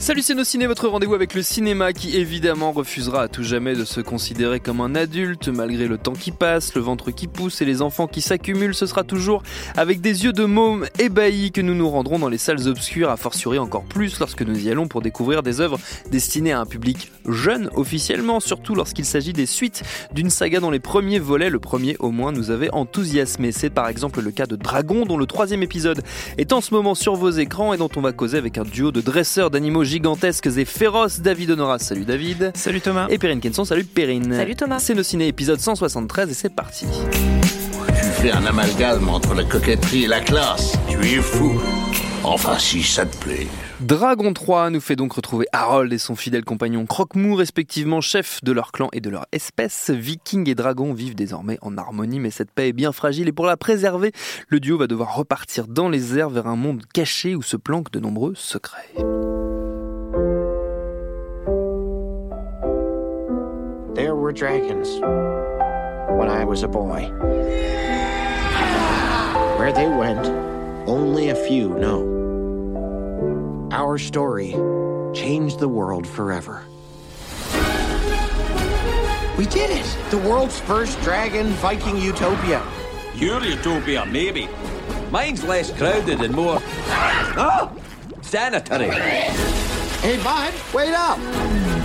Salut c'est nos ciné, votre rendez-vous avec le cinéma qui évidemment refusera à tout jamais de se considérer comme un adulte malgré le temps qui passe, le ventre qui pousse et les enfants qui s'accumulent. Ce sera toujours avec des yeux de môme ébahis que nous nous rendrons dans les salles obscures, à fortiori encore plus lorsque nous y allons pour découvrir des œuvres destinées à un public jeune officiellement, surtout lorsqu'il s'agit des suites d'une saga dont les premiers volets, le premier au moins, nous avait enthousiasmé. C'est par exemple le cas de Dragon dont le troisième épisode est en ce moment sur vos écrans et dont on va causer avec un duo de dresseurs d'animaux gigantesques et féroces. David Honora, salut David. Salut Thomas. Et Perrine Kenson, salut Perrine. Salut Thomas. C'est nos ciné épisode 173 et c'est parti. Tu fais un amalgame entre la coquetterie et la classe. Tu es fou. Enfin, si ça te plaît. Dragon 3 nous fait donc retrouver Harold et son fidèle compagnon Croque-Mou, respectivement chefs de leur clan et de leur espèce. Vikings et dragons vivent désormais en harmonie, mais cette paix est bien fragile et pour la préserver, le duo va devoir repartir dans les airs vers un monde caché où se planquent de nombreux secrets. Were dragons when I was a boy. Where they went, only a few know. Our story changed the world forever. We did it! The world's first dragon Viking utopia. Your utopia, maybe. Mine's less crowded and more. Oh! Sanitary. Hey, bud, wait up!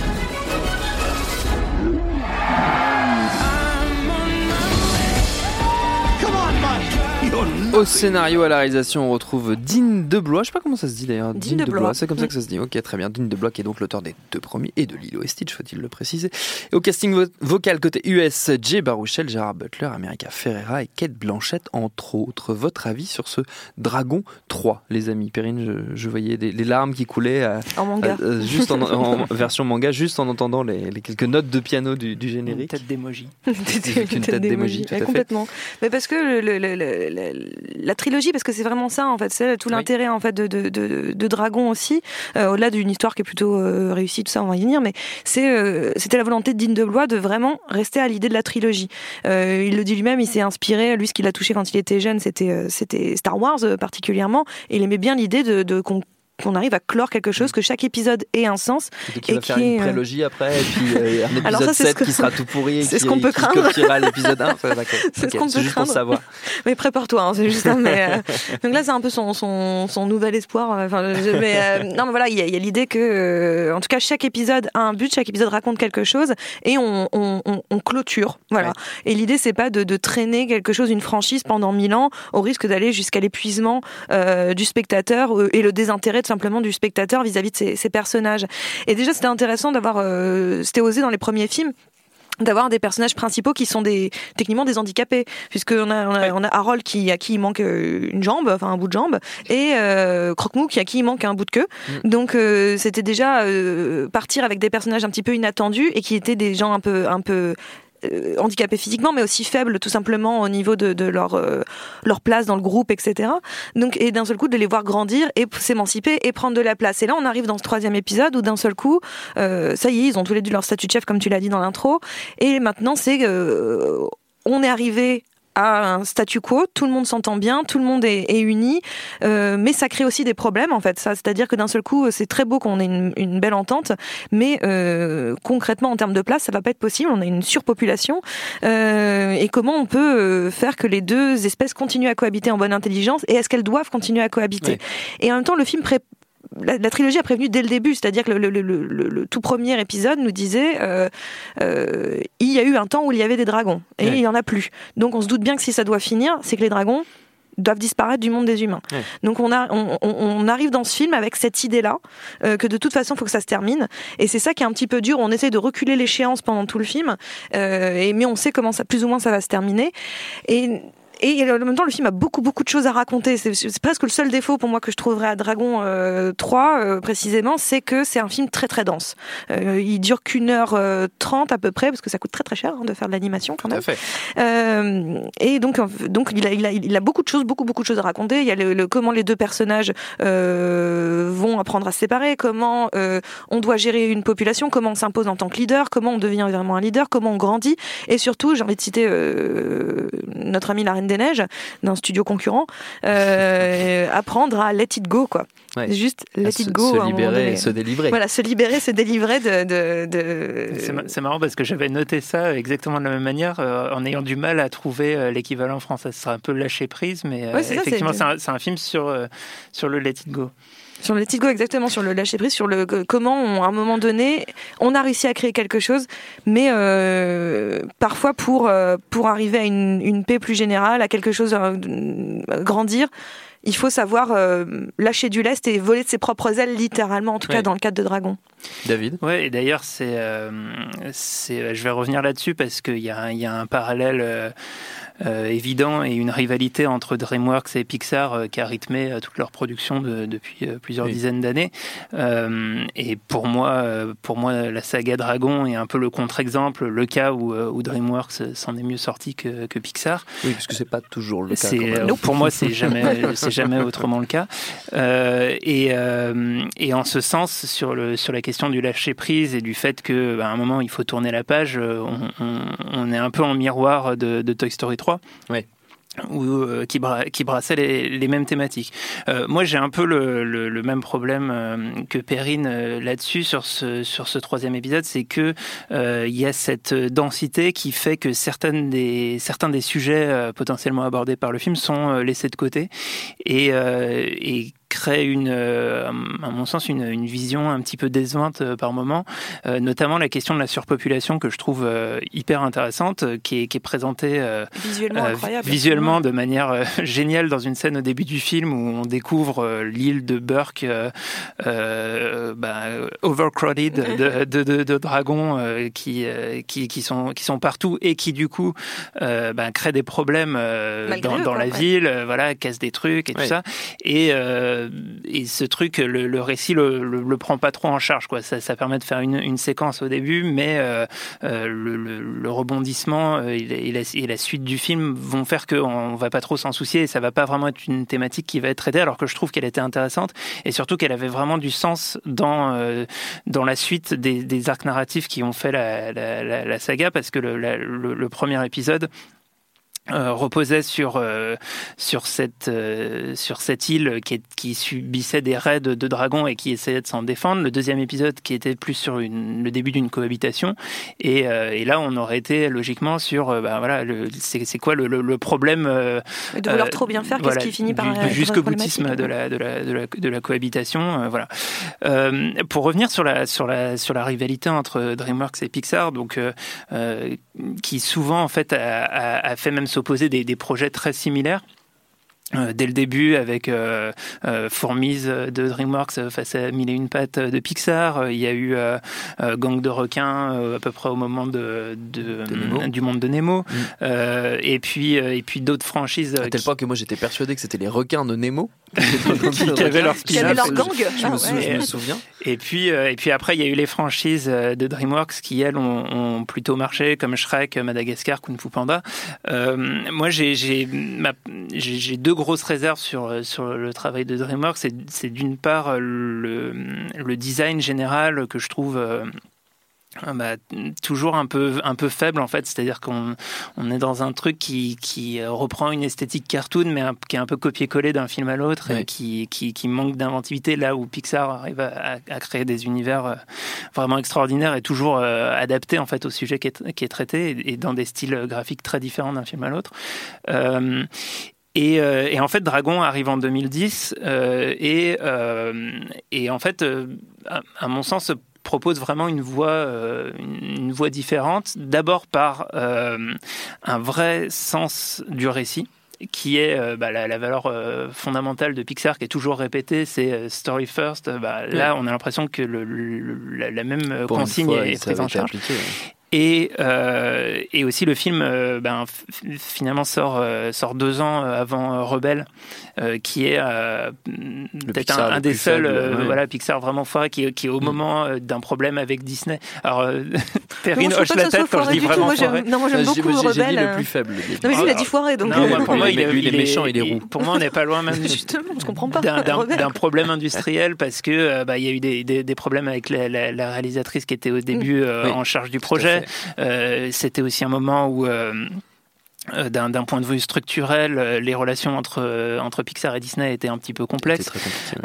Au scénario, à la réalisation, on retrouve Dean Deblois. Je sais pas comment ça se dit d'ailleurs. Dean Deblois. C'est comme ça que ça se dit. Ok, très bien. Dean Deblois qui est donc l'auteur des deux premiers et de Lilo et Stitch, faut-il le préciser. Et au casting vo- vocal côté US, Jay Baruchel, Gérard Butler, America Ferrera et Kate Blanchett, entre autres. Votre avis sur ce Dragon 3, les amis? Perrine, je, je voyais des, les larmes qui coulaient à- En manga. à- euh, juste en, en version manga, juste en entendant les, les quelques notes de piano du, du Une générique. tête d'émoji. Une tête d'émoji, tout à Ouais, fait. complètement. Mais parce que le- le- le- le- le- la trilogie, parce que c'est vraiment ça en fait, c'est tout Oui. l'intérêt en fait de, de, de, de Dragon aussi, euh, au-delà d'une histoire qui est plutôt euh, réussie, tout ça, on va y venir, mais c'est euh, c'était la volonté de Dean DeBlois de vraiment rester à l'idée de la trilogie. Il le dit lui-même, il s'est inspiré, lui ce qu'il a touché quand il était jeune, c'était c'était Star Wars particulièrement, et il aimait bien l'idée de, de qu'on qu'on arrive à clore quelque chose, que chaque épisode ait un sens. Surtout qu'il Et va faire qui une est, euh, prélogie après, et puis euh, un épisode Alors ça, c'est 7 ce que- qui sera tout pourri. et c'est ce qu'on peut qui craindre. copiera l'épisode 1. Enfin, d'accord. C'est ce qu'on peut juste pour craindre. savoir. Mais prépare-toi, hein, c'est juste. Mais, euh, donc là, c'est un peu son, son, son nouvel espoir. euh, Enfin, je- mais, euh, non, mais voilà, il y a, l'idée que, en tout cas, chaque épisode a un but, chaque épisode raconte quelque chose, et on, on, on, on clôture. Voilà. Ouais. Et l'idée, c'est pas de, de traîner quelque chose, une franchise pendant mille ans, au risque d'aller jusqu'à l'épuisement du spectateur et le désintérêt simplement du spectateur vis-à-vis de ses, ses personnages. Et déjà, c'était intéressant d'avoir, euh, c'était osé dans les premiers films d'avoir des personnages principaux qui sont des techniquement des handicapés puisqu'on a on a, on a Harold qui à qui il manque euh, une jambe enfin un bout de jambe et euh, Croque-Mou qui à qui il manque un bout de queue. Donc euh, c'était déjà euh, partir avec des personnages un petit peu inattendus et qui étaient des gens un peu un peu handicapés physiquement mais aussi faibles tout simplement au niveau de, leur euh, leur place dans le groupe etc donc et d'un seul coup de les voir grandir et s'émanciper et prendre de la place. Et là on arrive dans ce troisième épisode où d'un seul coup euh, ça y est ils ont tous les deux leur statut de chef comme tu l'as dit dans l'intro. Et maintenant c'est euh, on est arrivé à un statu quo, tout le monde s'entend bien, tout le monde est, est uni, euh, mais ça crée aussi des problèmes en fait. Ça, c'est-à-dire que d'un seul coup, c'est très beau qu'on ait une, une belle entente, mais euh, concrètement en termes de place, ça va pas être possible. On a une surpopulation euh, et comment on peut euh, faire que les deux espèces continuent à cohabiter en bonne intelligence et est-ce qu'elles doivent continuer à cohabiter? Et en même temps, le film pré- la, la trilogie a prévenu dès le début, c'est-à-dire que le, le- le- le- le tout premier épisode nous disait euh, euh, il y a eu un temps où il y avait des dragons et Ouais. il y en a plus. Donc on se doute bien que si ça doit finir, c'est que les dragons doivent disparaître du monde des humains. Donc on, a, on, arrive dans ce film avec cette idée-là, euh, que de toute façon, il faut que ça se termine. Et c'est ça qui est un petit peu dur. On essaie de reculer l'échéance pendant tout le film, et, mais on sait comment ça, plus ou moins ça va se terminer. Et et en même temps, le film a beaucoup, beaucoup de choses à raconter. C'est presque le seul défaut pour moi que je trouverais à Dragon 3, euh, euh, précisément, c'est que c'est un film très, très dense. Euh, il dure qu'une heure trente à peu près, parce que ça coûte très, très cher hein, de faire de l'animation quand même. Tout à fait. et donc, donc il, a, il, a, il a beaucoup de choses, beaucoup, beaucoup de choses à raconter. Il y a le, comment les deux personnages vont apprendre à se séparer, comment on doit gérer une population, comment on s'impose en tant que leader, comment on devient vraiment un leader, comment on grandit. Et surtout, j'ai envie de citer notre ami la reine des Neiges, d'un studio concurrent, euh, apprendre à let it go, quoi. Juste let it go. Se libérer et se délivrer. Voilà, se libérer, se délivrer de. de, C'est marrant parce que j'avais noté ça exactement de la même manière, euh, en ayant du mal à trouver euh, l'équivalent français. Ce sera un peu lâcher prise, mais effectivement, c'est un, film sur, sur le let it go. Sur le Let Go, exactement, sur le lâcher prise, sur le comment, à un moment donné, on a réussi à créer quelque chose, mais euh, parfois pour, euh, pour arriver à une, une, paix plus générale, à quelque chose, à euh, grandir, il faut savoir lâcher du lest et voler de ses propres ailes, littéralement, en tout cas dans le cadre de Dragon. David? Ouais, et d'ailleurs, c'est, c'est, je vais revenir là-dessus parce qu'il y a, y a un parallèle euh, évident et une rivalité entre DreamWorks et Pixar euh, qui a rythmé euh, toute leur production depuis plusieurs dizaines d'années. et pour moi, pour moi, la saga Dragon est un peu le contre-exemple, le cas où, où DreamWorks s'en est mieux sorti que, que, Pixar. Oui, puisque c'est pas toujours le cas. pour moi, c'est jamais, c'est jamais autrement le cas. et, et en ce sens, sur, le, sur la question du lâcher prise et du fait qu'à bah, un moment il faut tourner la page, on, on, est un peu en miroir de, de Toy Story 3 Ouais ou euh, qui, qui brassait les, mêmes thématiques. Euh, moi, j'ai un peu le, même problème euh, que Perrine là-dessus sur ce sur ce troisième épisode, c'est que il y a cette densité qui fait que certaines des certains des sujets potentiellement abordés par le film sont laissés de côté et, et crée une, euh, à mon sens, une, une, vision un petit peu décevante euh, par moment, euh, notamment la question de la surpopulation que je trouve hyper intéressante, qui est, qui est présentée visuellement, visuellement de manière géniale dans une scène au début du film où on découvre l'île de Burke bah, overcrowded de, de, de, de dragons qui, qui, qui, sont, qui sont partout et qui du coup bah, créent des problèmes dans, dans la ville, voilà, cassent des trucs et tout ça. Et euh, et ce truc, le, récit le, le, prend pas trop en charge. Quoi. Ça, permet de faire une, séquence au début, mais euh, euh, le, rebondissement et la, suite du film vont faire qu'on va pas trop s'en soucier et ça va pas vraiment être une thématique qui va être traitée, alors que je trouve qu'elle était intéressante et surtout qu'elle avait vraiment du sens dans, dans la suite des, arcs narratifs qui ont fait la saga, parce que le premier épisode euh, reposait sur euh, sur cette euh, sur cette île qui, qui subissait des raids de dragons et qui essayait de s'en défendre. Le deuxième épisode qui était plus sur une, le début d'une cohabitation. Et, et, là on aurait été logiquement sur bah, voilà c'est quoi le, le, problème de vouloir trop bien faire qu'est-ce qui finit par jusqu'au boutisme de la de la, de la, de la cohabitation voilà. Pour revenir sur la sur la sur la rivalité entre DreamWorks et Pixar donc qui souvent en fait a, a, a fait même s'opposer des, des projets très similaires. Euh, dès le début avec euh, euh, Fourmise de DreamWorks face à Mille et une pattes de Pixar. Il y a eu Gang de requins à peu près au moment de, de, du monde de Nemo. Mm. et puis et puis d'autres franchises. À tel point que moi j'étais persuadé que c'était les requins de Nemo qui, avaient leur, qui avaient leur gang. Je, me, souviens. Et puis et puis après il y a eu les franchises de DreamWorks qui elles ont, plutôt marché comme Shrek, Madagascar, Kung Fu Panda. moi j'ai j'ai deux grosse réserve sur, euh, sur le travail de DreamWorks, c'est d'une part le, le, design général que je trouve euh, bah, toujours un peu un peu faible en fait. C'est-à-dire qu'on on est dans un truc qui, qui reprend une esthétique cartoon mais qui est un peu copié-collé d'un film à l'autre et qui, qui, qui manque d'inventivité. Là où Pixar arrive à, à, créer des univers euh, vraiment extraordinaires et toujours adaptés en fait au sujet qui est, qui est traité et, dans des styles graphiques très différents d'un film à l'autre. Euh, euh, et, en fait, Dragon arrive en 2010 euh, et, euh, et, en fait, à, mon sens, propose vraiment une voie, une voie différente. D'abord par un vrai sens du récit qui est euh, bah, la, la, valeur euh, fondamentale de Pixar, qui est toujours répétée, c'est euh, story first. Bah, là, on a l'impression que le, le, la, la, même Pour consigne fois, est prise en charge. Appliqué, ouais. Et, euh, et aussi le film euh, ben, finalement sort, euh, sort deux ans avant Rebelle, euh, qui est euh, peut-être un, un, des seuls faible, ouais. voilà, Pixar vraiment foiré, qui, qui est au mm. moment d'un problème avec Disney. Alors, Perrine hoche la tête quand je dis vraiment moi, foiré. Non, moi j'aime beaucoup Rebelle. J'ai dit le plus faible. Non, mais il a dit foiré. Donc non, moi, pour moi, il, est, il est méchant, il est roux. Pour moi, on n'est pas loin même Justement, pas. d'un problème industriel parce que bah, il y a eu des, des, des problèmes avec la, la, la, réalisatrice qui était au début mm. en charge du projet c'était aussi un moment où euh, euh, d'un point de vue structurel, euh, les relations entre, entre Pixar et Disney étaient un petit peu complexes.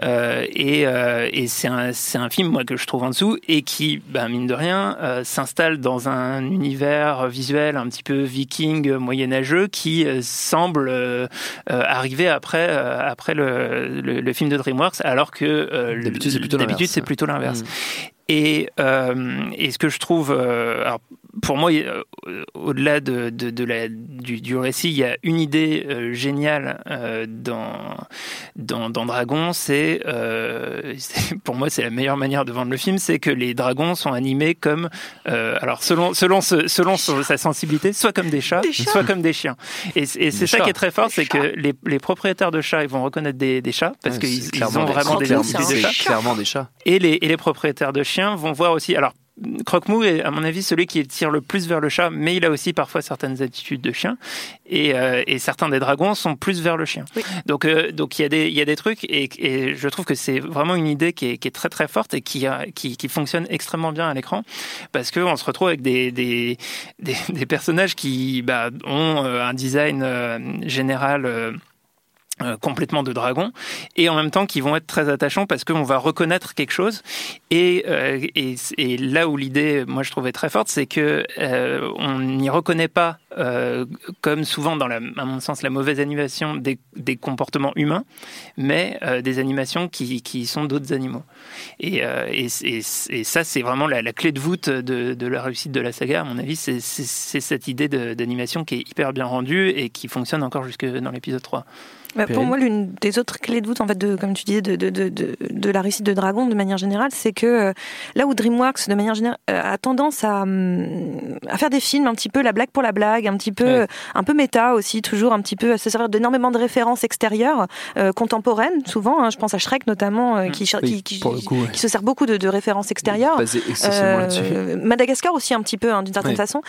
Euh, et, euh, et c'est un, un, film moi, que je trouve en dessous et qui, ben, mine de rien, euh, s'installe dans un univers visuel un petit peu viking, moyenâgeux, qui semble arriver après, après le, le, le, film de DreamWorks, alors que d'habitude c'est plutôt l'inverse. Mmh. Et, euh, et, ce que je trouve, euh, alors pour moi, euh, au-delà de, de, de la, du, du, récit, il y a une idée euh, géniale euh, dans, dans, dans, Dragon. C'est, pour moi, c'est la meilleure manière de vendre le film, c'est que les dragons sont animés comme, alors selon selon ce, selon sa sensibilité, soit comme des chats, des chats. soit comme des chiens. Et, et c'est ça chats. qui est très fort, c'est que les, les, propriétaires de chats, ils vont reconnaître des, des chats parce ouais, qu'ils ont vraiment des, des, des, chats. clairement des chats. Et les, et les propriétaires de chiens vont voir aussi. Alors Croque-Mou est, à mon avis, celui qui tire le plus vers le chat, mais il a aussi parfois certaines attitudes de chien. Et, euh, et certains des dragons sont plus vers le chien. Oui. Donc, euh, donc il y a des, il y a des trucs, et, et je trouve que c'est vraiment une idée qui est, qui est, très très forte et qui, a, qui, qui fonctionne extrêmement bien à l'écran, parce qu'on se retrouve avec des, des, des, des personnages qui bah, ont euh, un design euh, général euh, euh, complètement de dragon et en même temps qui vont être très attachants parce qu'on va reconnaître quelque chose. Et, euh, là où l'idée moi je trouvais très forte c'est que euh, on n'y reconnaît pas euh, comme souvent dans la, à mon sens la mauvaise animation des, des comportements humains mais euh, des animations qui, qui sont d'autres animaux. Et, et, et, ça c'est vraiment la, la, clé de voûte de, de, la réussite de la saga à mon avis. C'est cette idée d'animation qui est hyper bien rendue et qui fonctionne encore jusque dans l'épisode 3 bah, pour moi, l'une des autres clés de voûte, en fait, de, comme tu disais, de, de, de, de, la réussite de Dragon, de manière générale, c'est que euh, là où DreamWorks, de manière générale, euh, a tendance à, hum, à faire des films un petit peu la blague pour la blague, un petit peu, ouais. un peu méta aussi, toujours un petit peu à se servir d'énormément de références extérieures, euh, contemporaines, souvent. Hein, je pense à Shrek notamment, euh, qui, oui, qui, qui, coup, ouais. qui, se sert beaucoup de, de références extérieures. Euh, Madagascar aussi un petit peu, hein, d'une certaine ouais. façon.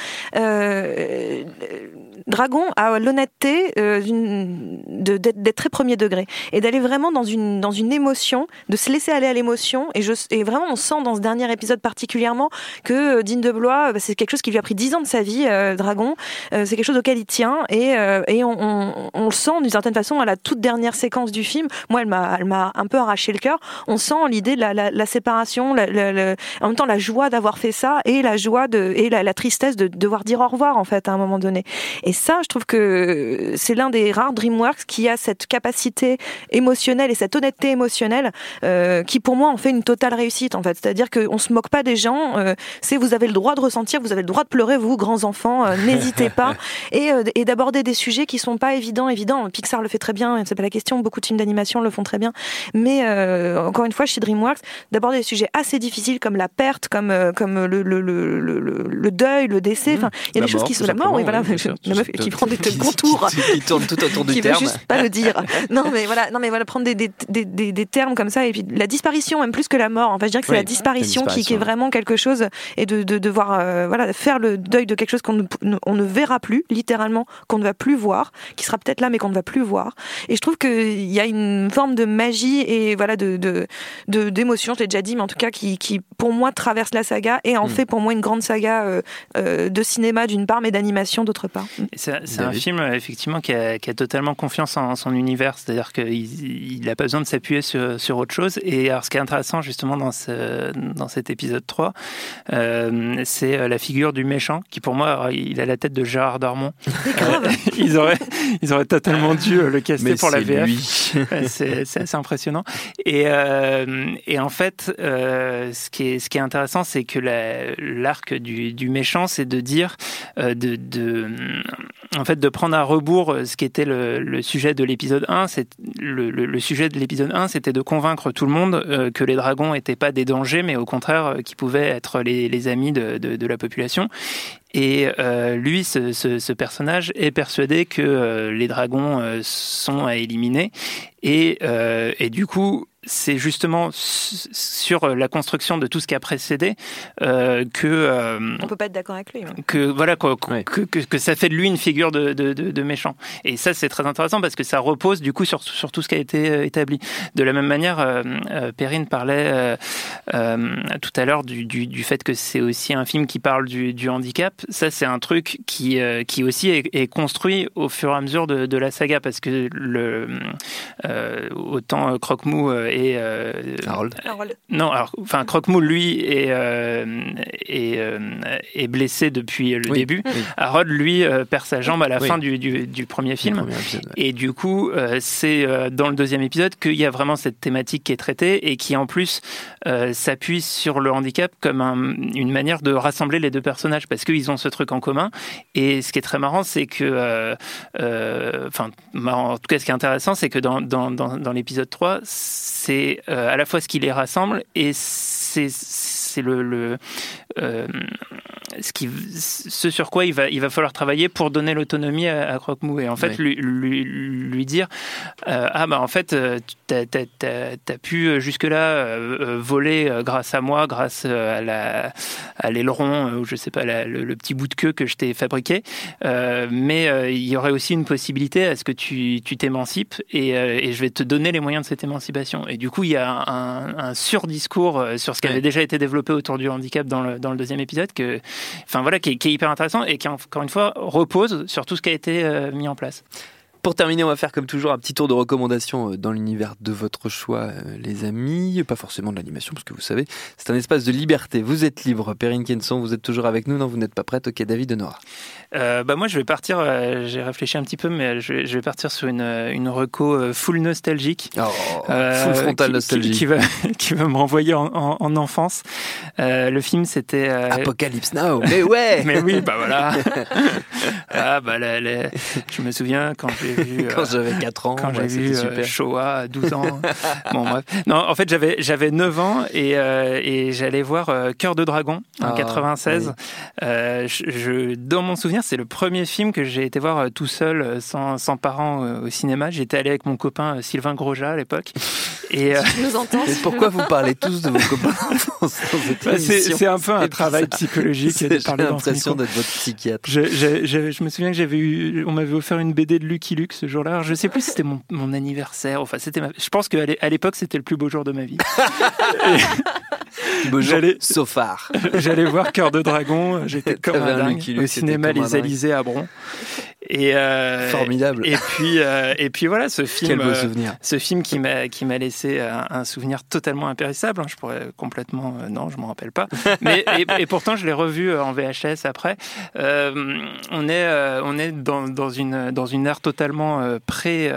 Dragon a l'honnêteté d'être très premier degré et d'aller vraiment dans une, dans une émotion, de se laisser aller à l'émotion. Et, et vraiment, on sent dans ce dernier épisode particulièrement que euh, Dean de Blois, bah, c'est quelque chose qui lui a pris dix ans de sa vie, euh, Dragon. Euh, c'est quelque chose auquel il tient et, euh, et on, on, le sent d'une certaine façon à la toute dernière séquence du film. Moi, elle m'a, un peu arraché le cœur. On sent l'idée de la, la, séparation, la, en même temps la joie d'avoir fait ça et la joie de, et la, tristesse de devoir dire au revoir en fait à un moment donné. Et ça, je trouve que c'est l'un des rares DreamWorks qui a cette capacité émotionnelle et cette honnêteté émotionnelle euh, qui pour moi en fait une totale réussite en fait. C'est-à-dire qu'on se moque pas des gens, euh, c'est vous avez le droit de ressentir, vous avez le droit de pleurer vous grands enfants, euh, n'hésitez pas. Et, et d'aborder des sujets qui sont pas évidents, évidents. Pixar le fait très bien, c'est pas la question, beaucoup de films d'animation le font très bien, mais encore une fois chez DreamWorks, d'aborder des sujets assez difficiles comme la perte, comme comme le, le, le, le, deuil, le décès, enfin il y a la des choses qui sont la mort, oui, voilà, la meuf qui prend des contours, qui, tourne tout autour du terme, veut juste pas le dire. Non mais voilà, non mais voilà, prendre des, des, des, des, termes comme ça et puis la disparition même plus que la mort. En fait, je dirais que c'est oui, la disparition, disparition qui, qui, est vraiment quelque chose et de, de devoir euh, voilà faire le deuil de quelque chose qu'on ne, on ne verra plus, littéralement, qu'on ne va plus voir, qui sera peut-être là mais qu'on ne va plus voir. Et je trouve qu'il y a une forme de magie et voilà de d'émotion, de, de, je l'ai déjà dit, mais en tout cas qui, qui pour moi traverse la saga et en mm. fait pour moi une grande saga euh, euh, de cinéma d'une part, mais d'animation d'autre part. C'est un film effectivement qui a, qui a, totalement confiance en son univers, c'est-à-dire qu'il n'a pas besoin de s'appuyer sur, sur, autre chose. Et alors, ce qui est intéressant justement dans, ce, dans cet épisode 3, euh, c'est la figure du méchant, qui pour moi, il a la tête de Gérard Darmon. Euh, ils, auraient, ils auraient totalement dû le caster pour la VF. c'est assez impressionnant. Et, et en fait, ce, qui est, ce qui est intéressant, c'est que l'arc du, du, méchant, c'est de dire, de, de, en fait, de prendre à rebours ce qui était le, sujet de l'épisode 1. C'est le, sujet de l'épisode 1, c'était de convaincre tout le monde euh, que les dragons n'étaient pas des dangers, mais au contraire, euh, qu'ils pouvaient être les, amis de, la population. Et euh, lui, ce, personnage, est persuadé que les dragons sont à éliminer. Et du coup, c'est justement sur la construction de tout ce qui a précédé euh, que euh, on peut pas être d'accord avec lui. Que voilà que, que, que, ça fait de lui une figure de, de, de, méchant. Et ça c'est très intéressant parce que ça repose du coup sur, sur tout ce qui a été euh, établi. De la même manière, euh, euh Perrine parlait euh, tout à l'heure du, du, du, fait que c'est aussi un film qui parle du, du handicap. Ça c'est un truc qui qui aussi est, est, construit au fur et à mesure de, de la saga parce que le autant Croque-Mou et euh, Harold. Non, alors, enfin, Croque-Moule, lui, est, euh, est, euh, est, blessé depuis le début. Harold, lui, perd sa jambe à la fin du, du, du, premier film. Et du coup, c'est dans le deuxième épisode qu'il y a vraiment cette thématique qui est traitée et qui, en plus, s'appuie sur le handicap comme une manière de rassembler les deux personnages parce qu'ils ont ce truc en commun. Et ce qui est très marrant, c'est que, enfin, en tout cas, ce qui est intéressant, c'est que dans, dans, dans, dans l'épisode 3, c'est euh, à la fois ce qui les rassemble et c'est le, le euh, ce, qui, ce sur quoi il va, il va falloir travailler pour donner l'autonomie à, à Croque-Mou. Et en fait, lui, lui, lui, dire euh, Ah, bah en fait, tu as, pu jusque-là voler grâce à moi, grâce à l'aileron, ou je sais pas, le, petit bout de queue que je t'ai fabriqué. mais il y aurait aussi une possibilité à ce que tu t'émancipes et, et, je vais te donner les moyens de cette émancipation. Et du coup, il y a un, un surdiscours sur ce qui avait déjà été développé autour du handicap dans le, dans le deuxième épisode, que, enfin voilà, qui est, qui est, hyper intéressant et qui encore une fois repose sur tout ce qui a été euh, mis en place. Pour terminer, on va faire comme toujours un petit tour de recommandations euh, dans l'univers de votre choix, euh, les amis. Pas forcément de l'animation, parce que vous savez, c'est un espace de liberté. Vous êtes libre. Perrine Kenson, vous êtes toujours avec nous. Non, vous n'êtes pas prête. Ok, David de Nora. Euh, bah moi, je vais partir. Euh, j'ai réfléchi un petit peu, mais je vais, je vais partir sur une, une reco full nostalgique. Oh, full frontal nostalgique. Qui, qui, va, qui va me renvoyer en, en, en enfance. le film, c'était. Apocalypse Now. Mais ouais Mais oui, bah voilà. ah, bah, la, la, je me souviens quand j'ai quand j'avais 4 ans. Quand j'ai vu euh, Shoah à 12 ans. bon, bref. Non, en fait, j'avais, j'avais 9 ans et, euh, et j'allais voir euh, Cœur de Dragon en ah, 96. je, dans mon souvenir, c'est le premier film que j'ai été voir tout seul, sans, sans parents au cinéma. J'étais allé avec mon copain Sylvain Grosjean à l'époque. Et, tu nous entends et pourquoi vous parlez tous de vos copains bah, c'est, un peu un travail psychologique. J'ai l'impression d'être votre psychiatre. Je, je, je, je, me souviens que j'avais eu, on m'avait offert une BD de Lucky Luke ce jour-là. Je sais plus si c'était mon, mon, anniversaire. Enfin, c'était. Je pense qu'à l'époque, c'était le plus beau jour de ma vie. J'allais Sofar. J'allais voir Cœur de Dragon. J'étais comme un dingue au cinéma Les Alizés à Bron. Et euh, formidable. Et puis euh, et puis voilà ce film. Quel beau souvenir. Euh, ce film qui m'a qui m'a laissé un, un, souvenir totalement impérissable. Hein. Je pourrais complètement euh, non, je m'en rappelle pas. Mais et, et, pourtant je l'ai revu euh, en VHS après. on est on est dans, dans une dans une ère totalement pré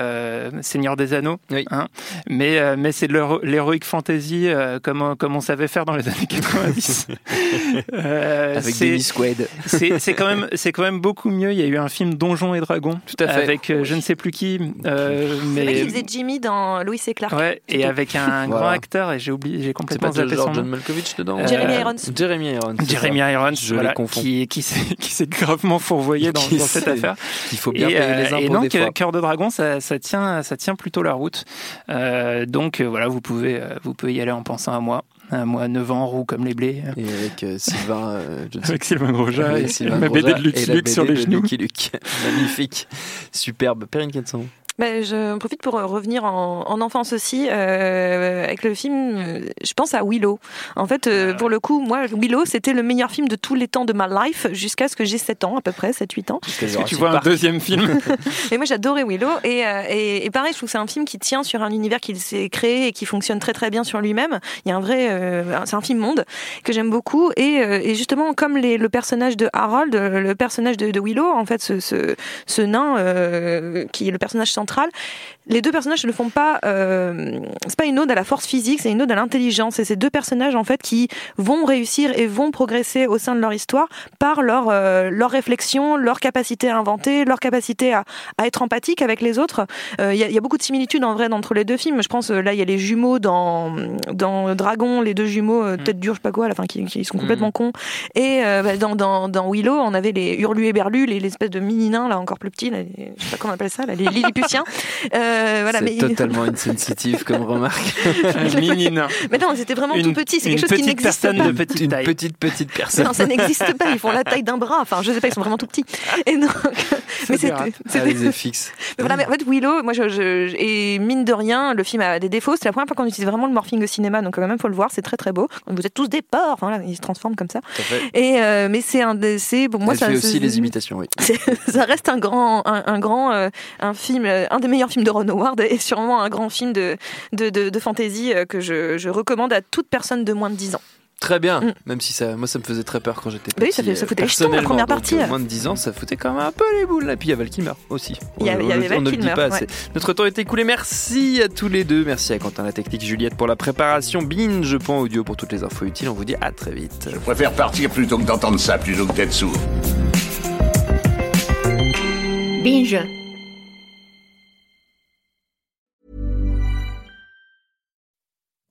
Seigneur des Anneaux. Oui. Hein. Mais mais c'est de l'héroïque fantasy comme comme on savait faire dans les années 90. Avec Dennis Quaid. C'est quand même c'est quand même beaucoup mieux. Il y a eu un film Donjon et Dragons. Tout à fait. Avec euh, je ne sais plus qui. Euh, mais... Le faisait Jimmy dans Louis et Clark. Ouais, et avec un grand acteur, et j'ai oublié, j'ai complètement zappé son nom. John Malkovich dedans euh, Jeremy Irons. Jeremy Irons. Jeremy Irons, je voilà, confonds. Qui, qui s'est gravement fourvoyé dans, dans cette affaire. Il faut bien et, payer les impôts Et donc, des fois. Cœur de Dragon, ça, ça, tient, ça tient plutôt la route. Euh, donc, voilà, vous pouvez, vous pouvez y aller en pensant à moi. Un mois 9 ans, roux comme les blés. Et avec euh, Sylvain. Euh, avec Sylvain Grosjean et, et Sylvain ma BD de Lucky et Luke sur les genoux. Lucky Luke. Magnifique. Superbe. Perrine Quetson. Ben, je profite pour revenir en, en enfance aussi euh, avec le film. euh, Je pense à Willow. En fait, euh, pour le coup, moi, Willow, c'était le meilleur film de tous les temps de ma life jusqu'à ce que j'ai 7 ans, à peu près, 7-8 ans. Est-ce que tu vois un deuxième film Et moi, j'adorais Willow. Et, euh, et, et pareil, je trouve que c'est un film qui tient sur un univers qu'il s'est créé et qui fonctionne très très bien sur lui-même. Il y a un vrai, euh, c'est un film monde que j'aime beaucoup. Et, euh, et justement, comme les, le personnage de Harold, euh, le personnage de, de Willow, en fait, ce, ce, ce nain euh, qui est le personnage les deux personnages ne font pas. Euh, c'est pas une ode à la force physique, c'est une ode à l'intelligence. Et ces deux personnages, en fait, qui vont réussir et vont progresser au sein de leur histoire par leur euh, leur réflexion, leur capacité à inventer, leur capacité à, à être empathique avec les autres. Euh, Il y, a, il y a beaucoup de similitudes en vrai entre les deux films. Je pense euh, là, il y a les jumeaux dans dans Dragon, les deux jumeaux tête dure, je sais pas quoi, à la fin, qui, qui sont complètement cons. Et bah, dans, dans dans Willow, on avait les Hurlu et Berlu, les l'espèce de mini nains là encore plus petits, là, les- je sais pas comment on appelle ça, là, les Lilliputiens. Euh, voilà, c'est mais totalement insensitive comme remarque. Un mini nain. mais non, c'était vraiment Une- tout petit. C'est quelque chose qui petite n'existe personne pas. de petite Une taille. petite petite personne. Non, ça n'existe pas. Ils font la taille d'un bras. Enfin, je sais pas, ils sont vraiment tout petits. Et donc, mais c'était, FX. mais voilà, mais en fait, Willow, moi, je, je- et mine de rien, le film a des défauts. C'est la première fois qu'on utilise vraiment le morphing au cinéma, donc quand même, faut le voir. C'est très très beau. Vous êtes tous des porcs. Voilà, ils se transforment comme ça. Et euh, mais c'est un, des- c'est pour moi, Elle ça, fait aussi les imitations, oui. ça reste un grand, un, un grand, euh, un film, euh, un des meilleurs films de Ron Howard et sûrement un grand film de de, de, de fantasy euh, que je, je recommande à toute personne de moins de 10 ans. Très bien, Mm. même si ça, moi ça me faisait très peur quand j'étais petit. Bah oui, ça fait- ça foutait les jetons, la personnellement. première partie. moins de 10 ans, ça foutait quand même un peu les boules. là. puis il y a Val Kilmer aussi. Il y avait- Val ne le dit Kilmer, pas ouais. assez. Notre temps est écoulé. Merci à tous les deux. Merci à Quentin la technique, Juliette pour la préparation. Binge, audio pour toutes les infos utiles. On vous dit à très vite. Je préfère partir plutôt que d'entendre ça, plutôt que d'être sourd. Binge.